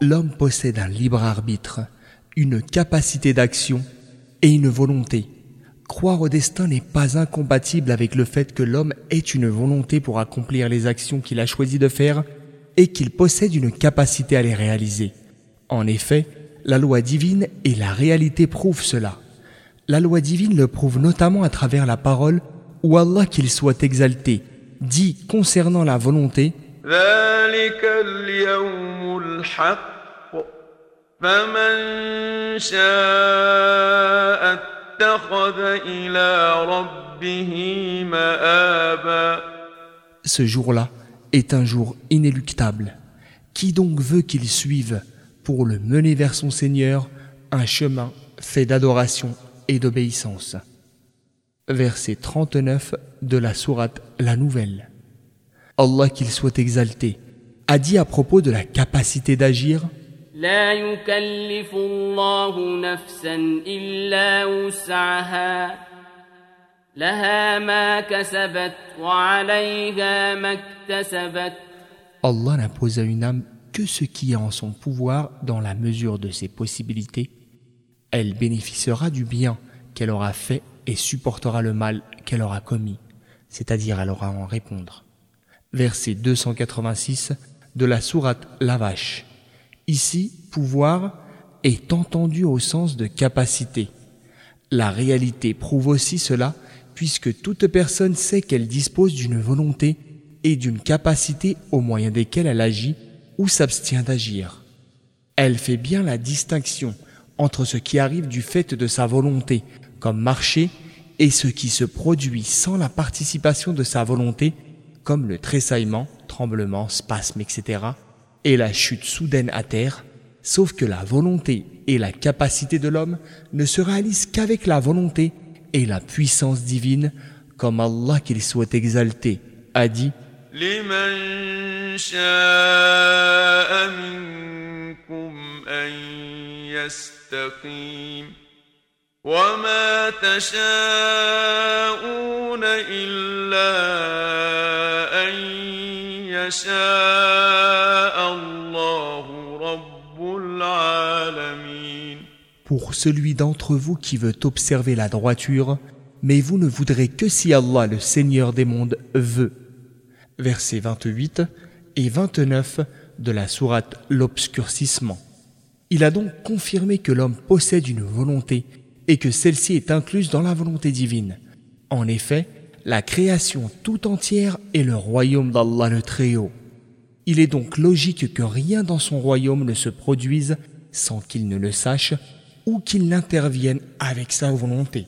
L'homme possède un libre arbitre, une capacité d'action et une volonté. Croire au destin n'est pas incompatible avec le fait que l'homme ait une volonté pour accomplir les actions qu'il a choisi de faire et qu'il possède une capacité à les réaliser. En effet, la loi divine et la réalité prouvent cela. La loi divine le prouve notamment à travers la parole où Allah qu'il soit exalté dit concernant la volonté ce jour-là est un jour inéluctable. Qui donc veut qu'il suive pour le mener vers son Seigneur un chemin fait d'adoration et d'obéissance? Verset 39 de la sourate La Nouvelle. Allah qu'il soit exalté a dit à propos de la capacité d'agir Allah n'impose à une âme que ce qui est en son pouvoir dans la mesure de ses possibilités. Elle bénéficiera du bien qu'elle aura fait et supportera le mal qu'elle aura commis, c'est-à-dire elle aura à en répondre. Verset 286 de la sourate La Vache. Ici, pouvoir est entendu au sens de capacité. La réalité prouve aussi cela puisque toute personne sait qu'elle dispose d'une volonté et d'une capacité au moyen desquelles elle agit ou s'abstient d'agir. Elle fait bien la distinction entre ce qui arrive du fait de sa volonté, comme marcher, et ce qui se produit sans la participation de sa volonté, comme le tressaillement, tremblement, spasme, etc., et la chute soudaine à terre, sauf que la volonté et la capacité de l'homme ne se réalisent qu'avec la volonté et la puissance divine, comme Allah qu'il soit exalté a dit pour celui d'entre vous qui veut observer la droiture, mais vous ne voudrez que si Allah, le Seigneur des mondes, veut. Versets 28 et 29 de la sourate L'obscurcissement. Il a donc confirmé que l'homme possède une volonté et que celle-ci est incluse dans la volonté divine. En effet, la création tout entière est le royaume d'Allah le Très-Haut. Il est donc logique que rien dans son royaume ne se produise sans qu'il ne le sache ou qu'il n'intervienne avec sa volonté.